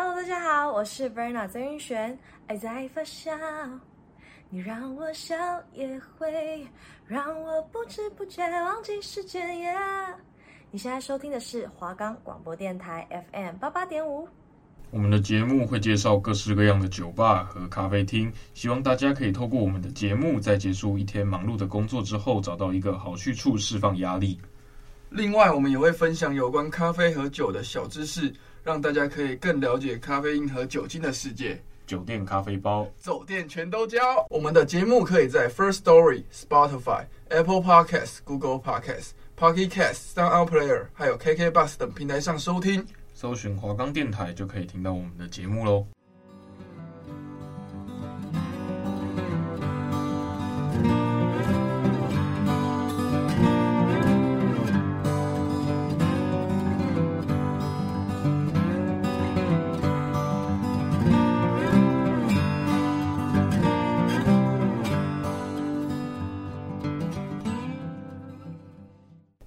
Hello，大家好，我是 Verna 曾云璇。爱在发酵，你让我笑，也会让我不知不觉忘记时间。Yeah! 你现在收听的是华冈广播电台 FM 八八点五。我们的节目会介绍各式各样的酒吧和咖啡厅，希望大家可以透过我们的节目，在结束一天忙碌的工作之后，找到一个好去处释放压力。另外，我们也会分享有关咖啡和酒的小知识，让大家可以更了解咖啡因和酒精的世界。酒店咖啡包，走店全都教。我们的节目可以在 First Story、Spotify、Apple Podcasts、Google Podcasts、Pocket Casts、Sound Player，还有 KK Bus 等平台上收听。搜寻华冈电台就可以听到我们的节目喽。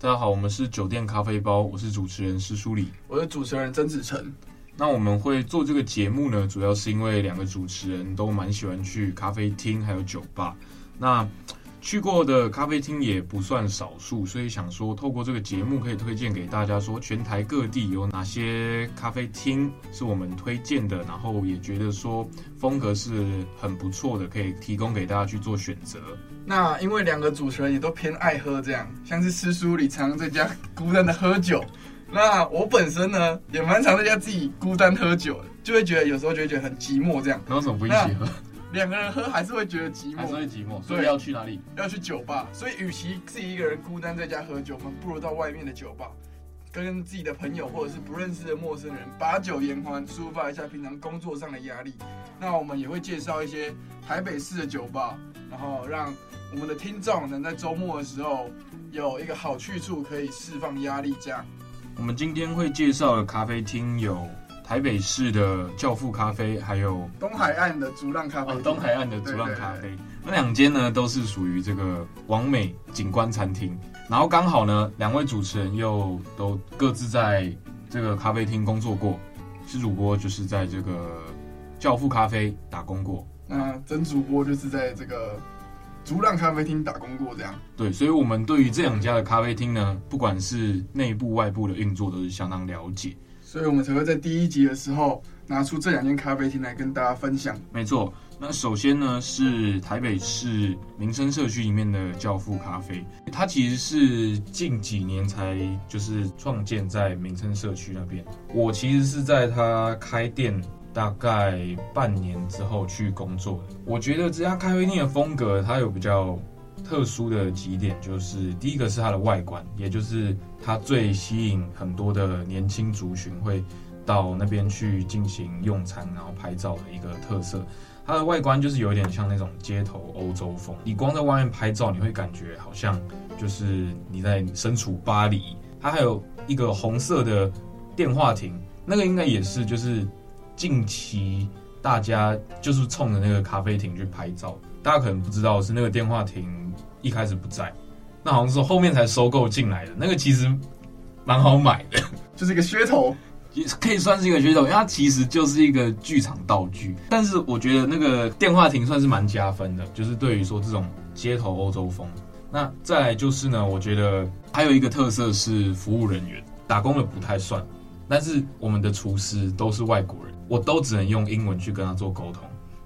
大家好，我们是酒店咖啡包，我是主持人施书礼，我是主持人曾子成。那我们会做这个节目呢，主要是因为两个主持人都蛮喜欢去咖啡厅还有酒吧。那去过的咖啡厅也不算少数，所以想说透过这个节目可以推荐给大家，说全台各地有哪些咖啡厅是我们推荐的，然后也觉得说风格是很不错的，可以提供给大家去做选择。那因为两个主持人也都偏爱喝，这样像是施书礼常常在家孤单的喝酒，那我本身呢也蛮常在家自己孤单喝酒的，就会觉得有时候就会觉得很寂寞这样。那为什么不一起喝？两个人喝还是会觉得寂寞，还是会寂寞。所以要去哪里？要去酒吧。所以，与其自己一个人孤单在家喝酒，我们不如到外面的酒吧，跟自己的朋友或者是不认识的陌生人把酒言欢，抒发一下平常工作上的压力。那我们也会介绍一些台北市的酒吧，然后让我们的听众能在周末的时候有一个好去处，可以释放压力。这样，我们今天会介绍的咖啡厅有。台北市的教父咖啡，还有东海岸的逐浪咖啡。哦，东海岸的逐浪咖啡，那两间呢都是属于这个完美景观餐厅。然后刚好呢，两位主持人又都各自在这个咖啡厅工作过。是主播就是在这个教父咖啡打工过，那曾主播就是在这个逐浪咖啡厅打工过。这样对，所以我们对于这两家的咖啡厅呢，不管是内部外部的运作，都是相当了解。所以我们才会在第一集的时候拿出这两间咖啡厅来跟大家分享。没错，那首先呢是台北市民生社区里面的教父咖啡，它其实是近几年才就是创建在民生社区那边。我其实是在它开店大概半年之后去工作的。我觉得这家咖啡厅的风格它有比较特殊的几点，就是第一个是它的外观，也就是。它最吸引很多的年轻族群会到那边去进行用餐，然后拍照的一个特色。它的外观就是有点像那种街头欧洲风，你光在外面拍照，你会感觉好像就是你在身处巴黎。它还有一个红色的电话亭，那个应该也是就是近期大家就是冲着那个咖啡亭去拍照。大家可能不知道是那个电话亭一开始不在。那好像是后面才收购进来的，那个其实蛮好买的，就是一个噱头，也可以算是一个噱头，因为它其实就是一个剧场道具。但是我觉得那个电话亭算是蛮加分的，就是对于说这种街头欧洲风。那再来就是呢，我觉得还有一个特色是服务人员，打工的不太算，但是我们的厨师都是外国人，我都只能用英文去跟他做沟通，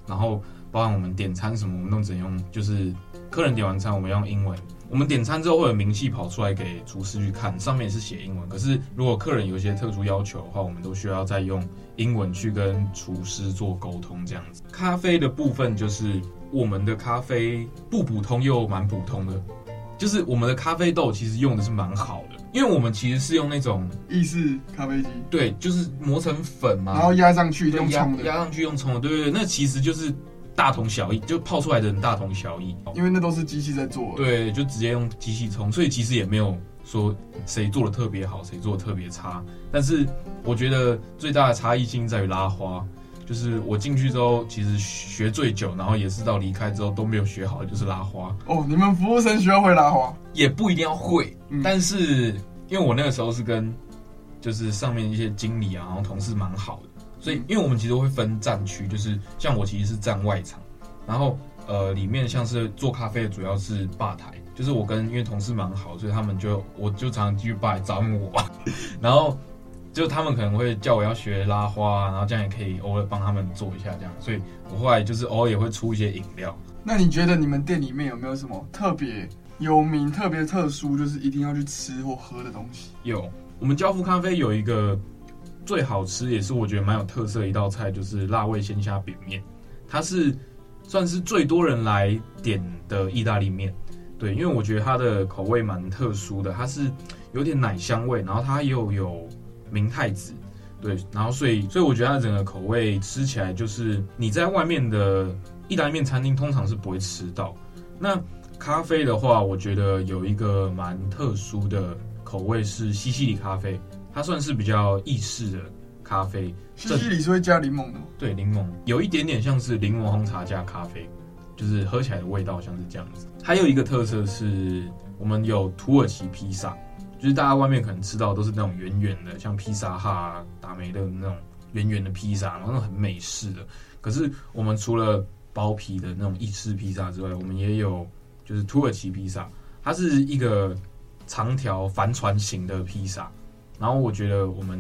然后包含我们点餐什么，我们都只能用，就是客人点完餐，我们用英文。我们点餐之后会有明细跑出来给厨师去看，上面是写英文。可是如果客人有一些特殊要求的话，我们都需要再用英文去跟厨师做沟通，这样子。咖啡的部分就是我们的咖啡不普通又蛮普通的，就是我们的咖啡豆其实用的是蛮好的，因为我们其实是用那种意式咖啡机，对，就是磨成粉嘛，然后压上去用冲的，压上去用冲的，对对对，那其实就是。大同小异，就泡出来的人大同小异，因为那都是机器在做。对，就直接用机器冲，所以其实也没有说谁做的特别好，谁做的特别差。但是我觉得最大的差异性在于拉花，就是我进去之后，其实学最久，然后也是到离开之后都没有学好，就是拉花。哦，你们服务生需要会拉花？也不一定要会，嗯、但是因为我那个时候是跟就是上面一些经理啊，然后同事蛮好的。所以因为我们其实会分站区，就是像我其实是站外场，然后呃里面像是做咖啡的主要是吧台，就是我跟因为同事蛮好，所以他们就我就常常去吧台招募我，然后就他们可能会叫我要学拉花，然后这样也可以偶尔帮他们做一下这样，所以我后来就是偶尔也会出一些饮料。那你觉得你们店里面有没有什么特别有名、特别特殊，就是一定要去吃或喝的东西？有，我们交付咖啡有一个最好吃，也是我觉得蛮有特色的一道菜，就是辣味鲜虾饼面。它是算是最多人来点的意大利面，对，因为我觉得它的口味蛮特殊的，它是有点奶香味，然后它又有明太子，对，然后所以所以我觉得它整个口味吃起来就是你在外面的。意大利面餐厅通常是不会吃到。那咖啡的话，我觉得有一个蛮特殊的口味是西西里咖啡，它算是比较意式的咖啡。西西里是会加柠檬的吗？对，柠檬有一点点像是柠檬红茶加咖啡，就是喝起来的味道像是这样子。还有一个特色是我们有土耳其披萨，就是大家外面可能吃到都是那种圆圆的，像披萨哈、达美乐那种圆圆的披萨，然后那种很美式的。可是我们除了包皮的那种意式披萨之外，我们也有就是土耳其披萨，它是一个长条帆船型的披萨。然后我觉得我们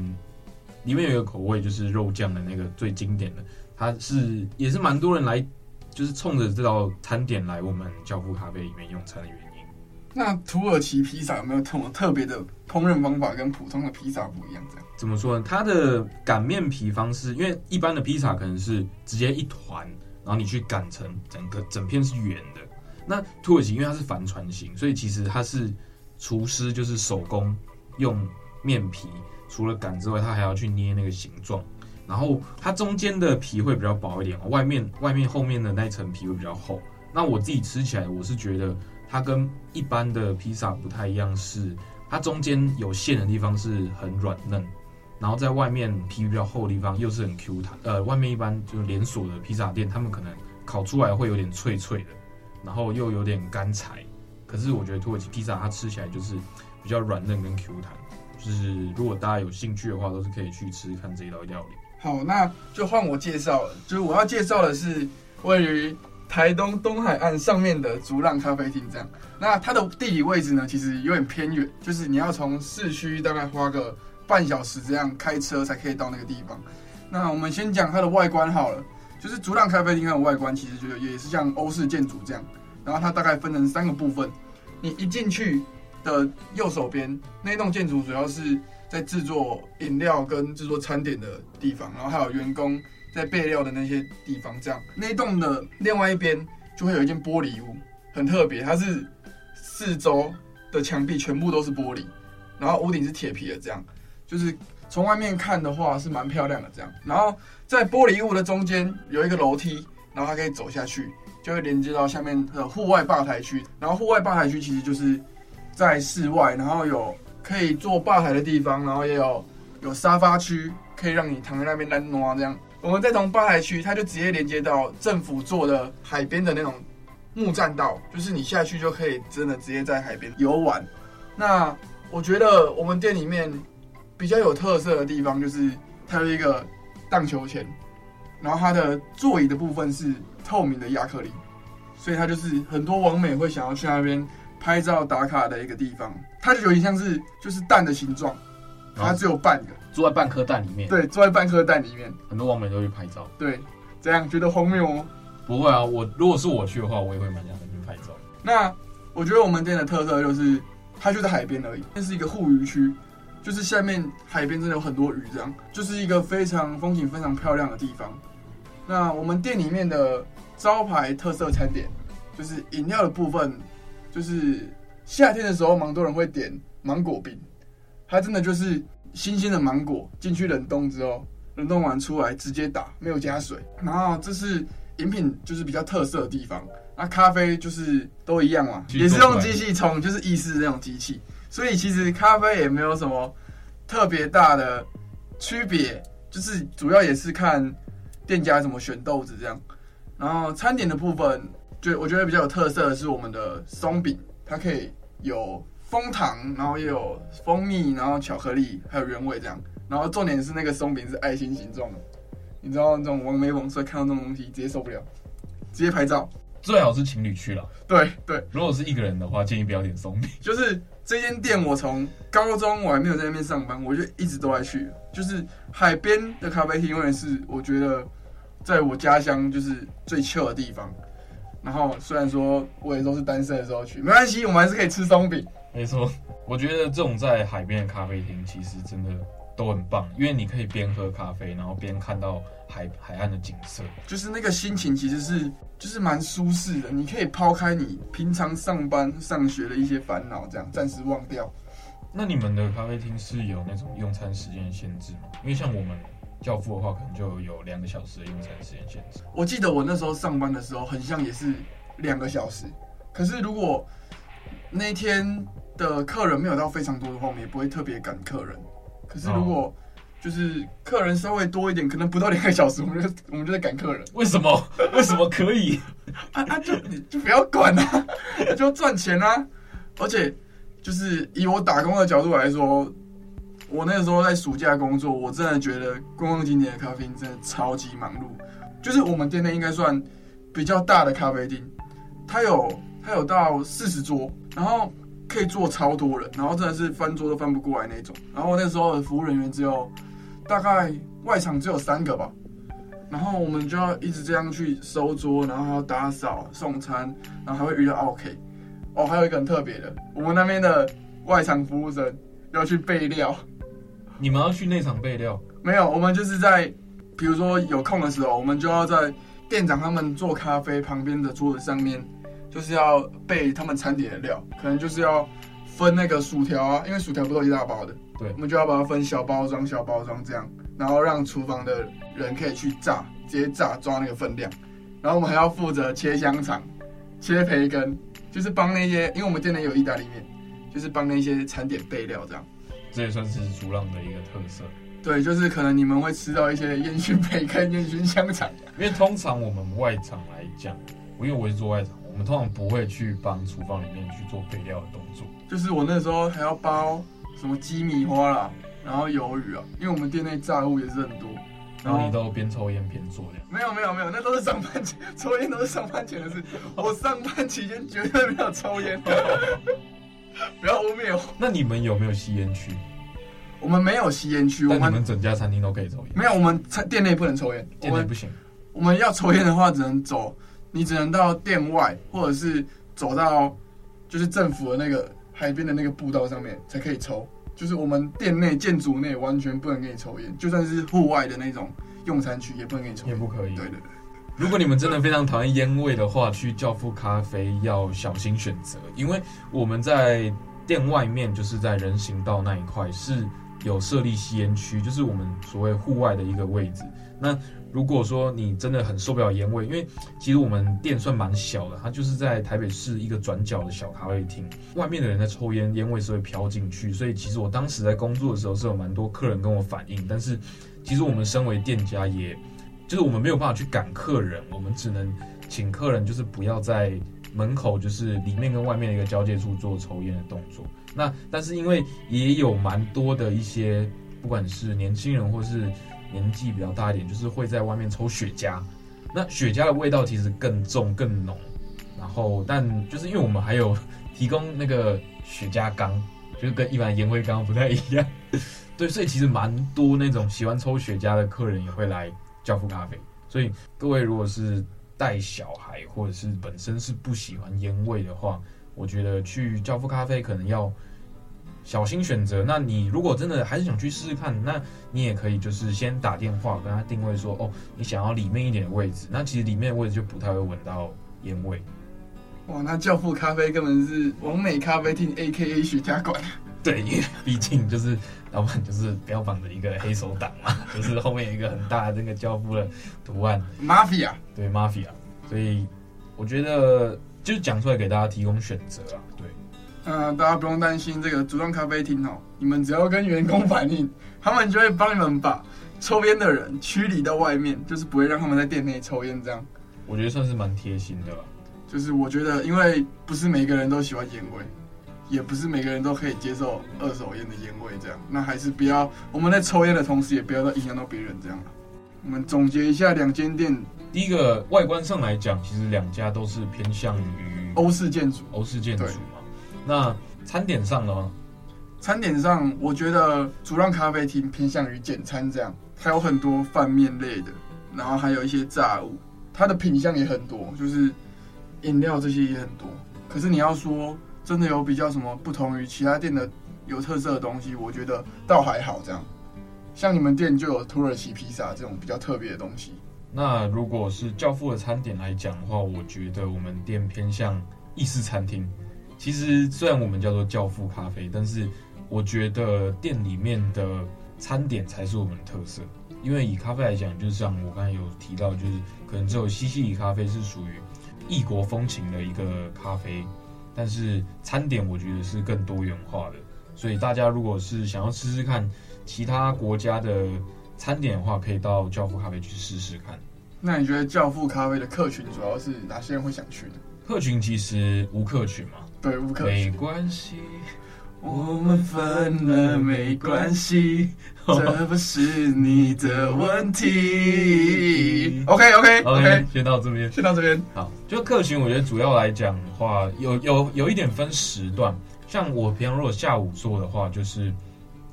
里面有一个口味就是肉酱的那个最经典的，它是也是蛮多人来就是冲着这道餐点来我们交付咖啡里面用餐的原因。那土耳其披萨有没有什么特别的烹饪方法跟普通的披萨不一样？这样怎么说呢？它的擀面皮方式，因为一般的披萨可能是直接一团。然后你去擀成整个整片是圆的，那土耳其因为它是帆船型，所以其实它是厨师就是手工用面皮，除了擀之外，他还要去捏那个形状。然后它中间的皮会比较薄一点，外面外面后面的那层皮会比较厚。那我自己吃起来，我是觉得它跟一般的披萨不太一样，是它中间有馅的地方是很软嫩。然后在外面皮比较厚的地方又是很 Q 弹，呃，外面一般就是连锁的披萨店，他们可能烤出来会有点脆脆的，然后又有点干柴。可是我觉得土耳其披萨它吃起来就是比较软嫩跟 Q 弹，就是如果大家有兴趣的话，都是可以去吃看这一道料理。好，那就换我介绍，就是我要介绍的是位于台东东海岸上面的逐浪咖啡厅。这样，那它的地理位置呢，其实有点偏远，就是你要从市区大概花个。半小时这样开车才可以到那个地方。那我们先讲它的外观好了，就是逐浪咖啡厅它的外观其实就也是像欧式建筑这样。然后它大概分成三个部分。你一进去的右手边那栋建筑主要是在制作饮料跟制作餐点的地方，然后还有员工在备料的那些地方。这样那栋的另外一边就会有一间玻璃屋，很特别，它是四周的墙壁全部都是玻璃，然后屋顶是铁皮的这样。就是从外面看的话是蛮漂亮的这样，然后在玻璃屋的中间有一个楼梯，然后它可以走下去，就会连接到下面的户外吧台区。然后户外吧台区其实就是在室外，然后有可以坐吧台的地方，然后也有有沙发区，可以让你躺在那边懒挪这样。我们再从八台区，它就直接连接到政府做的海边的那种木栈道，就是你下去就可以真的直接在海边游玩。那我觉得我们店里面。比较有特色的地方就是它有一个荡秋千，然后它的座椅的部分是透明的亚克力，所以它就是很多网美会想要去那边拍照打卡的一个地方。它就有点像是就是蛋的形状，它只有半个，坐在半颗蛋里面。对，坐在半颗蛋里面，很多网美都会拍照。对，这样觉得荒谬吗？不会啊，我如果是我去的话，我也会蛮想去拍照。那我觉得我们店的特色就是它就在海边而已，那是一个护渔区。就是下面海边真的有很多鱼，这样就是一个非常风景非常漂亮的地方。那我们店里面的招牌特色餐点就是饮料的部分，就是夏天的时候，蛮多人会点芒果冰。它真的就是新鲜的芒果进去冷冻之后，冷冻完出来直接打，没有加水。然后这是饮品，就是比较特色的地方。那咖啡就是都一样嘛，也是用机器冲，就是意式那种机器。所以其实咖啡也没有什么特别大的区别，就是主要也是看店家怎么选豆子这样。然后餐点的部分，就我觉得比较有特色的是我们的松饼，它可以有枫糖，然后也有蜂蜜，然后巧克力，还有原味这样。然后重点是那个松饼是爱心形状的，你知道那种网美网帅看到那种东西直接受不了，直接拍照。最好是情侣去了。对对，如果是一个人的话，建议不要点松饼。就是这间店，我从高中我还没有在那边上班，我就一直都在去。就是海边的咖啡厅，永远是我觉得在我家乡就是最 chill 的地方。然后虽然说我也都是单身的时候去，没关系，我们还是可以吃松饼。没错，我觉得这种在海边的咖啡厅其实真的都很棒，因为你可以边喝咖啡，然后边看到海海岸的景色，就是那个心情其实是就是蛮舒适的。你可以抛开你平常上班上学的一些烦恼，这样暂时忘掉。那你们的咖啡厅是有那种用餐时间限制吗？因为像我们教父的话，可能就有两个小时的用餐时间限制。我记得我那时候上班的时候，很像也是两个小时。可是如果那天的客人没有到非常多的话，我们也不会特别赶客人。可是如果就是客人稍微多一点，可能不到两个小时，我们就 我们就在赶客人。为什么？为什么可以？啊啊！就你就不要管啊，就赚钱啊！而且就是以我打工的角度来说，我那个时候在暑假工作，我真的觉得观光景点的咖啡厅真的超级忙碌。就是我们店内应该算比较大的咖啡厅，它有它有到四十桌，然后。可以坐超多人，然后真的是翻桌都翻不过来那种。然后那时候的服务人员只有大概外场只有三个吧，然后我们就要一直这样去收桌，然后还要打扫、送餐，然后还会遇到 OK。哦，还有一个很特别的，我们那边的外场服务生要去备料。你们要去内场备料？没有，我们就是在比如说有空的时候，我们就要在店长他们做咖啡旁边的桌子上面。就是要备他们餐点的料，可能就是要分那个薯条啊，因为薯条不都一大包的，对，我们就要把它分小包装、小包装这样，然后让厨房的人可以去炸，直接炸抓那个分量，然后我们还要负责切香肠、切培根，就是帮那些，因为我们店内有意大利面，就是帮那些餐点备料这样。这也算是竹浪的一个特色。对，就是可能你们会吃到一些烟熏培根、烟熏香肠，因为通常我们外场来讲，因为我是做外场。我们通常不会去帮厨房里面去做备料的动作，就是我那时候还要包什么鸡米花啦，然后鱿鱼啊，因为我们店内炸物也是很多。然后你都边抽烟边做的？没有没有没有，那都是上班前抽烟都是上班前的事，我上班期间绝对没有抽烟，不要污蔑我。那你们有没有吸烟区？我们没有吸烟区，但你们整家餐厅都可以抽烟？没有，我们餐店内不能抽烟，店内不行。我们要抽烟的话，只能走。你只能到店外，或者是走到就是政府的那个海边的那个步道上面才可以抽。就是我们店内建筑内完全不能给你抽烟，就算是户外的那种用餐区也不能给你抽烟。也不可以。对对对。如果你们真的非常讨厌烟味的话，去教父咖啡要小心选择，因为我们在店外面就是在人行道那一块是有设立吸烟区，就是我们所谓户外的一个位置。那如果说你真的很受不了烟味，因为其实我们店算蛮小的，它就是在台北市一个转角的小咖啡厅，外面的人在抽烟，烟味是会飘进去，所以其实我当时在工作的时候是有蛮多客人跟我反映，但是其实我们身为店家也，也就是我们没有办法去赶客人，我们只能请客人就是不要在门口，就是里面跟外面的一个交界处做抽烟的动作。那但是因为也有蛮多的一些，不管是年轻人或是。年纪比较大一点，就是会在外面抽雪茄，那雪茄的味道其实更重更浓。然后，但就是因为我们还有提供那个雪茄缸，就是跟一般烟灰缸不太一样。对，所以其实蛮多那种喜欢抽雪茄的客人也会来教父咖啡。所以各位如果是带小孩或者是本身是不喜欢烟味的话，我觉得去教父咖啡可能要。小心选择。那你如果真的还是想去试试看，那你也可以就是先打电话跟他定位说，哦，你想要里面一点的位置。那其实里面的位置就不太会闻到烟味。哇，那教父咖啡根本是完美咖啡厅 A.K.A 雪茄馆。对，因为毕竟就是老板就是标榜的一个黑手党嘛，就是后面有一个很大的那个教父的图案。Mafia。对，Mafia。所以我觉得就讲出来给大家提供选择啊。对。嗯、呃，大家不用担心这个组装咖啡厅哦，你们只要跟员工反映，他们就会帮你们把抽烟的人驱离到外面，就是不会让他们在店内抽烟。这样，我觉得算是蛮贴心的吧。就是我觉得，因为不是每个人都喜欢烟味，也不是每个人都可以接受二手烟的烟味，这样，那还是不要我们在抽烟的同时，也不要影响到别人这样。我们总结一下两间店。第一个外观上来讲，其实两家都是偏向于欧式建筑，欧式建筑嘛。那餐点上呢？餐点上，我觉得主浪咖啡厅偏向于简餐这样，还有很多饭面类的，然后还有一些炸物，它的品相也很多，就是饮料这些也很多。可是你要说真的有比较什么不同于其他店的有特色的东西，我觉得倒还好这样。像你们店就有土耳其披萨这种比较特别的东西。那如果是教父的餐点来讲的话，我觉得我们店偏向意式餐厅。其实虽然我们叫做教父咖啡，但是我觉得店里面的餐点才是我们的特色。因为以咖啡来讲，就是像我刚才有提到，就是可能只有西西里咖啡是属于异国风情的一个咖啡，但是餐点我觉得是更多元化的。所以大家如果是想要试试看其他国家的。餐点的话，可以到教父咖啡去试试看。那你觉得教父咖啡的客群主要是哪些人会想去呢？客群其实无客群嘛，没关系，我们分了没关系，这不是你的问题。OK OK OK，先到这边，先到这边。好，就客群，我觉得主要来讲的话，有有有一点分时段。像我平常如果下午做的话，就是。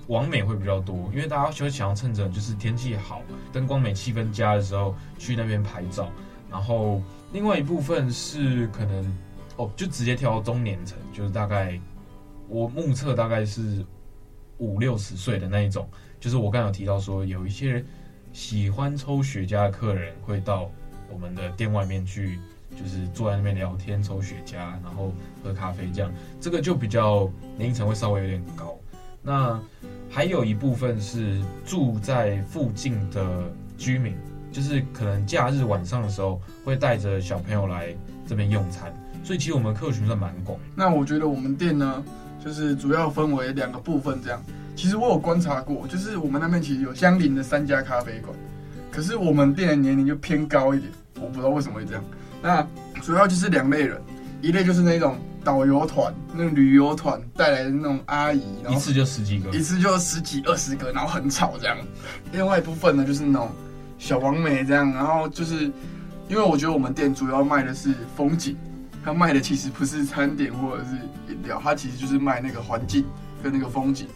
网美会比较多，因为大家就会想要趁着就是天气好、灯光美、气氛佳的时候去那边拍照。然后另外一部分是可能哦，就直接跳到中年层，就是大概我目测大概是五六十岁的那一种。就是我刚刚有提到说，有一些喜欢抽雪茄的客人会到我们的店外面去，就是坐在那边聊天、抽雪茄，然后喝咖啡这样。这个就比较年龄层会稍微有点高。那还有一部分是住在附近的居民，就是可能假日晚上的时候会带着小朋友来这边用餐，所以其实我们客群算蛮广。那我觉得我们店呢，就是主要分为两个部分这样。其实我有观察过，就是我们那边其实有相邻的三家咖啡馆，可是我们店的年龄就偏高一点，我不知道为什么会这样。那主要就是两类人，一类就是那种。导游团，那种旅游团带来的那种阿姨，然后一次就十几个，一次就十几二十个，然后很吵这样。另外一部分呢，就是那种小王美这样，然后就是因为我觉得我们店主要卖的是风景，他卖的其实不是餐点或者是饮料，它其实就是卖那个环境跟那个风景，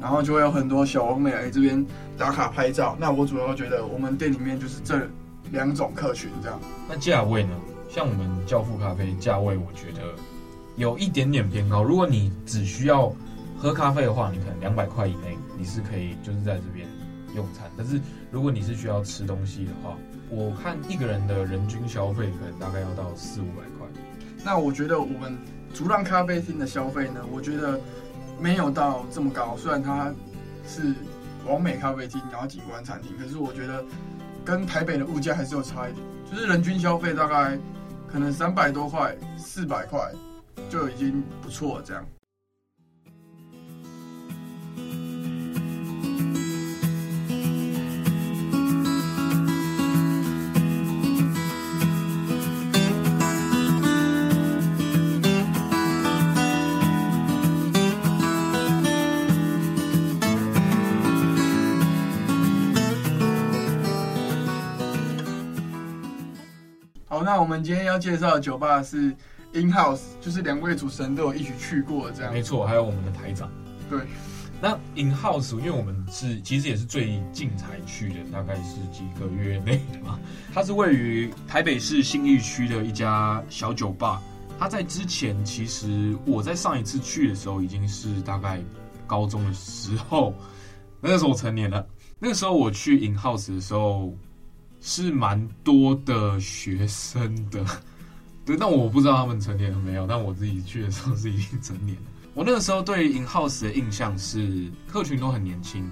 然后就会有很多小网美来这边打卡拍照。那我主要觉得我们店里面就是这两种客群这样。那价位呢？像我们教父咖啡价位，我觉得。有一点点偏高。如果你只需要喝咖啡的话，你可能两百块以内你是可以就是在这边用餐。但是如果你是需要吃东西的话，我看一个人的人均消费可能大概要到四五百块。那我觉得我们竹浪咖啡厅的消费呢，我觉得没有到这么高。虽然它是完美咖啡厅，然后景观餐厅，可是我觉得跟台北的物价还是有差一点。就是人均消费大概可能三百多块、四百块。就已经不错了，这样。那我们今天要介绍的酒吧是。In House 就是两位主持人都有一起去过的这样，没错，还有我们的台长。对，那 In House 因为我们是其实也是最近才去的，大概是几个月内的嘛。它是位于台北市信义区的一家小酒吧。它在之前其实我在上一次去的时候已经是大概高中的时候，那个时候我成年了。那个时候我去 In House 的时候是蛮多的学生的。对，但我不知道他们成年了没有。但我自己去的时候是已经成年了。我那个时候对 In House 的印象是客群都很年轻，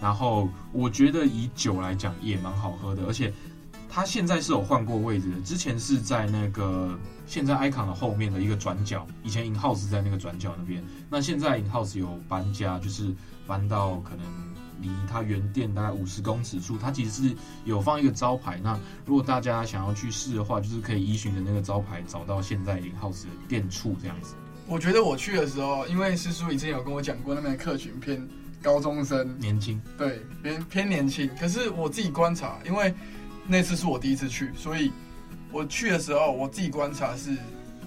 然后我觉得以酒来讲也蛮好喝的，而且他现在是有换过位置的。之前是在那个现在 Icon 的后面的一个转角，以前 In House 在那个转角那边。那现在 In House 有搬家，就是搬到可能。离它原店大概五十公尺处，它其实是有放一个招牌。那如果大家想要去试的话，就是可以依循着那个招牌找到现在 In House 的店处这样子。我觉得我去的时候，因为师叔以前有跟我讲过，那边的客群偏高中生，年轻，对，偏偏年轻。可是我自己观察，因为那次是我第一次去，所以我去的时候，我自己观察是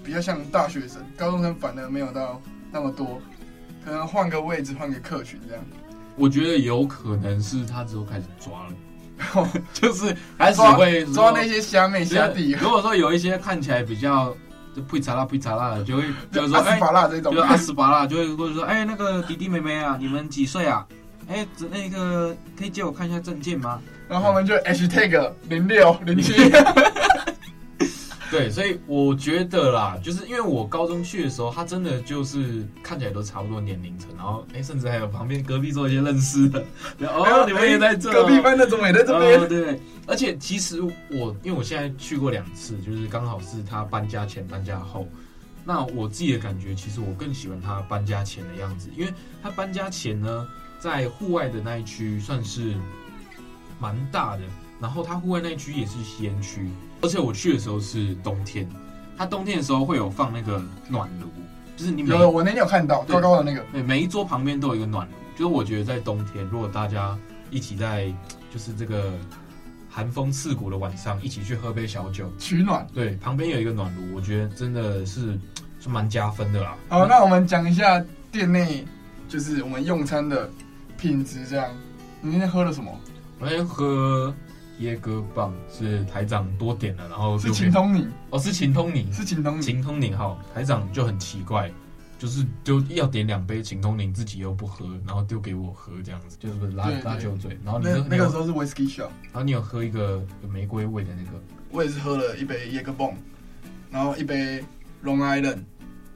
比较像大学生，高中生反而没有到那么多，可能换个位置，换个客群这样。我觉得有可能是他之后开始抓了，就是开始会抓，那些虾妹虾弟。如果说有一些看起来比较。就配茶辣配茶辣的，就会就是说，阿斯巴辣这种，就阿斯巴辣就会或者说，哎，那个弟弟妹妹啊，你们几岁啊？哎，那个可以借我看一下证件吗？然后我们就 hashtag 零六零七。对，所以我觉得啦，就是因为我高中去的时候，他真的就是看起来都差不多年龄层，然后哎，甚至还有旁边隔壁桌一些认识的，哦，你们也在这，隔壁班的怎么也在这边，哦，对。而且其实我，因为我现在去过两次，就是刚好是他搬家前、搬家后。那我自己的感觉，其实我更喜欢他搬家前的样子，因为他搬家前呢，在户外的那一区算是蛮大的，然后他户外那一区也是吸烟区，而且我去的时候是冬天，它冬天的时候会有放那个暖炉，就是你有我那天有看到高高的那个，对，每一桌旁边都有一个暖炉，就是我觉得在冬天，如果大家一起在就是这个。寒风刺骨的晚上，一起去喝杯小酒取暖。对，旁边有一个暖炉，我觉得真的是是蛮加分的啦。好，那我们讲一下店内就是我们用餐的品质。这样，你那天喝了什么？我那天喝椰歌棒，是台长多点了，然后是秦通宁哦，是秦通宁，是秦通宁，晴通宁好，台长就很奇怪。就是就要点两杯秦通宁，自己又不喝，然后丢给我喝这样子，就是拉拉酒嘴。然后你那那个时候是 whisky shot，然后你有喝一个有玫瑰味的那个，我也是喝了一杯椰哥棒，然后一杯 Long Island，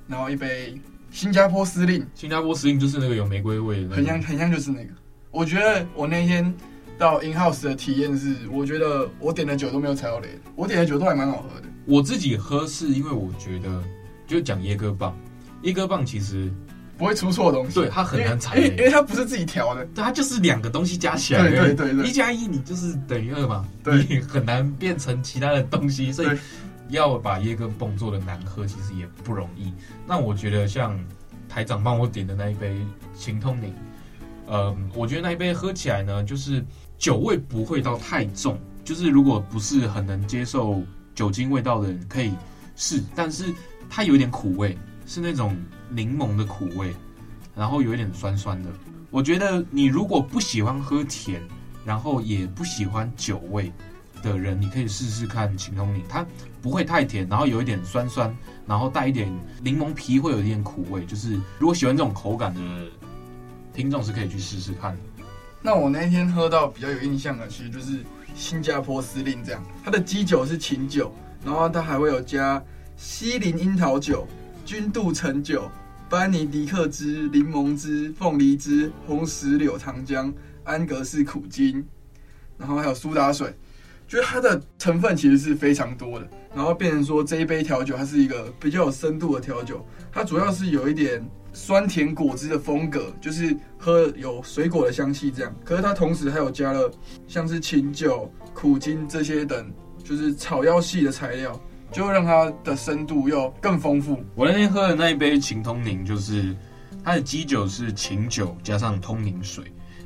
然后一杯新加坡司令。新加坡司令就是那个有玫瑰味的，很像很像就是那个。我觉得我那天到 In House 的体验是，我觉得我点的酒都没有踩到雷，我点的酒都还蛮好喝的。我自己喝是因为我觉得就讲椰哥棒。椰哥棒其实不会出错的东西，对，它很难踩，因为因为它不是自己调的，对，它就是两个东西加起来，对对对对，一加一你就是等于二嘛，对，你很难变成其他的东西，所以要把椰哥棒做的难喝，其实也不容易。那我觉得像台长帮我点的那一杯情通宁，嗯，我觉得那一杯喝起来呢，就是酒味不会到太重，就是如果不是很能接受酒精味道的人可以试，但是它有一点苦味。是那种柠檬的苦味，然后有一点酸酸的。我觉得你如果不喜欢喝甜，然后也不喜欢酒味的人，你可以试试看晴通宁，它不会太甜，然后有一点酸酸，然后带一点柠檬皮，会有一点苦味。就是如果喜欢这种口感的听众是可以去试试看。那我那天喝到比较有印象的，其实就是新加坡司令这样，它的基酒是琴酒，然后它还会有加西林樱桃酒。君度橙酒、班尼迪克汁、柠檬汁、凤梨汁、红石榴糖浆、安格斯苦精，然后还有苏打水，就是它的成分其实是非常多的。然后变成说这一杯调酒，它是一个比较有深度的调酒，它主要是有一点酸甜果汁的风格，就是喝有水果的香气这样。可是它同时还有加了像是琴酒、苦精这些等，就是草药系的材料。就会让它的深度又更丰富。我那天喝的那一杯晴通宁，就是它的基酒是琴酒加上通宁水，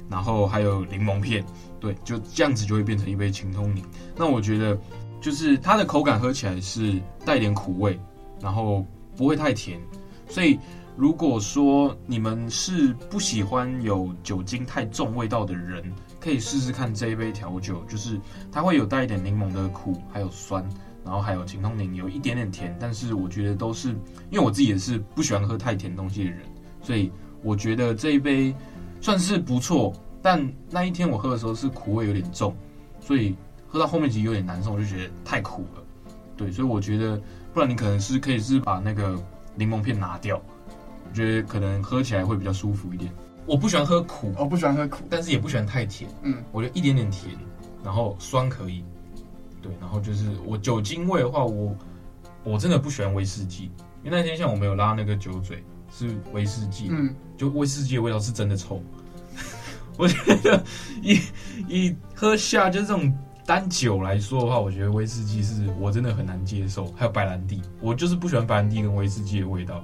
然后还有柠檬片，对，就这样子就会变成一杯晴通宁。那我觉得就是它的口感喝起来是带点苦味，然后不会太甜。所以如果说你们是不喜欢有酒精太重味道的人，可以试试看这一杯调酒，就是它会有带一点柠檬的苦，还有酸。然后还有晴通宁有一点点甜，但是我觉得都是因为我自己也是不喜欢喝太甜东西的人，所以我觉得这一杯算是不错。但那一天我喝的时候是苦味有点重，所以喝到后面其实有点难受，我就觉得太苦了。对，所以我觉得不然你可能是可以是把那个柠檬片拿掉，觉得可能喝起来会比较舒服一点。我不喜欢喝苦，我不喜欢喝苦，但是也不喜欢太甜。嗯，我觉得一点点甜，然后酸可以。对，然后就是我酒精味的话，我我真的不喜欢威士忌，因为那天像我没有拉那个酒嘴是威士忌，嗯，就威士忌的味道是真的臭。我觉得一一喝下就这种单酒来说的话，我觉得威士忌是我真的很难接受。还有白兰地，我就是不喜欢白兰地跟威士忌的味道。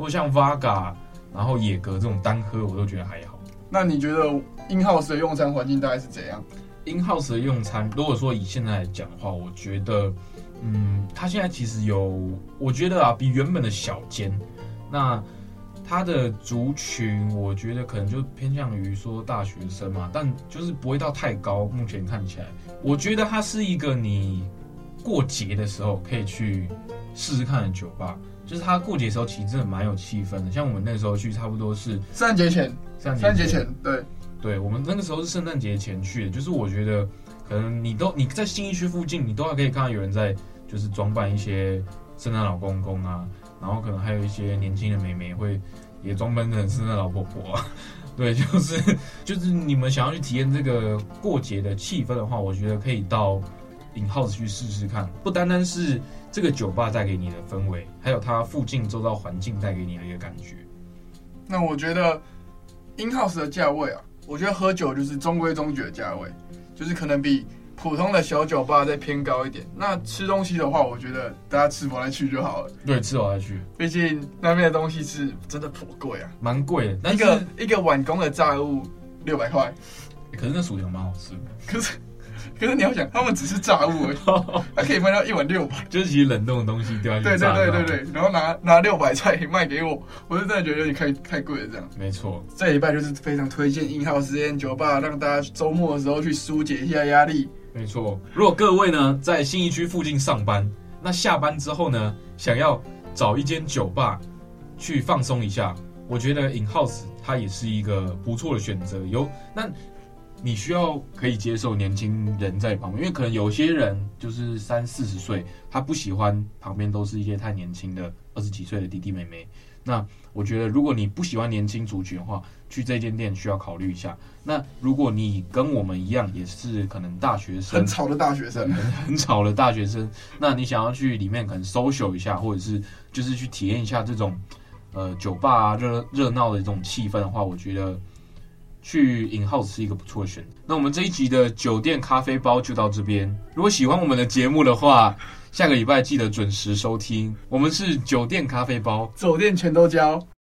如果像 Vaga，然后野格这种单喝，我都觉得还好。那你觉得 in house 的用餐环境大概是怎样？in house 的用餐，如果说以现在来讲的话，我觉得，嗯，它现在其实有，我觉得啊，比原本的小间，那它的族群，我觉得可能就偏向于说大学生嘛，但就是不会到太高。目前看起来，我觉得它是一个你过节的时候可以去试试看的酒吧。就是他过节的时候，其实真的蛮有气氛的。像我们那个时候去，差不多是圣诞节前，圣诞节前，对，对，我们那个时候是圣诞节前去的。就是我觉得，可能你都你在新一区附近，你都还可以看到有人在，就是装扮一些圣诞老公公啊，然后可能还有一些年轻的妹妹会也装扮成圣诞老婆婆啊。对，就是就是你们想要去体验这个过节的气氛的话，我觉得可以到 in house 去试试看，不单单是。这个酒吧带给你的氛围，还有它附近周遭环境带给你的一个感觉。那我觉得 in house 的价位啊，我觉得喝酒就是中规中矩的价位，就是可能比普通的小酒吧再偏高一点。那吃东西的话，我觉得大家吃饱再去就好了。对，吃饱再去。毕竟那边的东西是真的颇贵啊，蛮贵的。一个一个晚工的炸物六百块，可是那薯条蛮好吃的。可是。可是你要想，他们只是炸物而已，他可以卖到一碗六百，就是其实冷冻的东西掉下去。对对对对对，然后拿拿六百菜卖给我，我就真的觉得有点太太贵了这样。没错，这一拜就是非常推荐 in house 这间酒吧，让大家周末的时候去疏解一下压力。没错，如果各位呢在信义区附近上班，那下班之后呢想要找一间酒吧去放松一下，我觉得 in house 它也是一个不错的选择。有那。你需要可以接受年轻人在旁边，因为可能有些人就是三四十岁，他不喜欢旁边都是一些太年轻的二十几岁的弟弟妹妹。那我觉得，如果你不喜欢年轻族群的话，去这间店需要考虑一下。那如果你跟我们一样，也是可能大学生，很吵的大学生，很很吵的大学生，那你想要去里面可能 social 一下，或者是就是去体验一下这种呃酒吧啊热热闹的这种气氛的话，我觉得。去 in house 是一个不错的选择。那我们这一集的酒店咖啡包就到这边。如果喜欢我们的节目的话，下个礼拜记得准时收听。我们是酒店咖啡包，酒店全都交。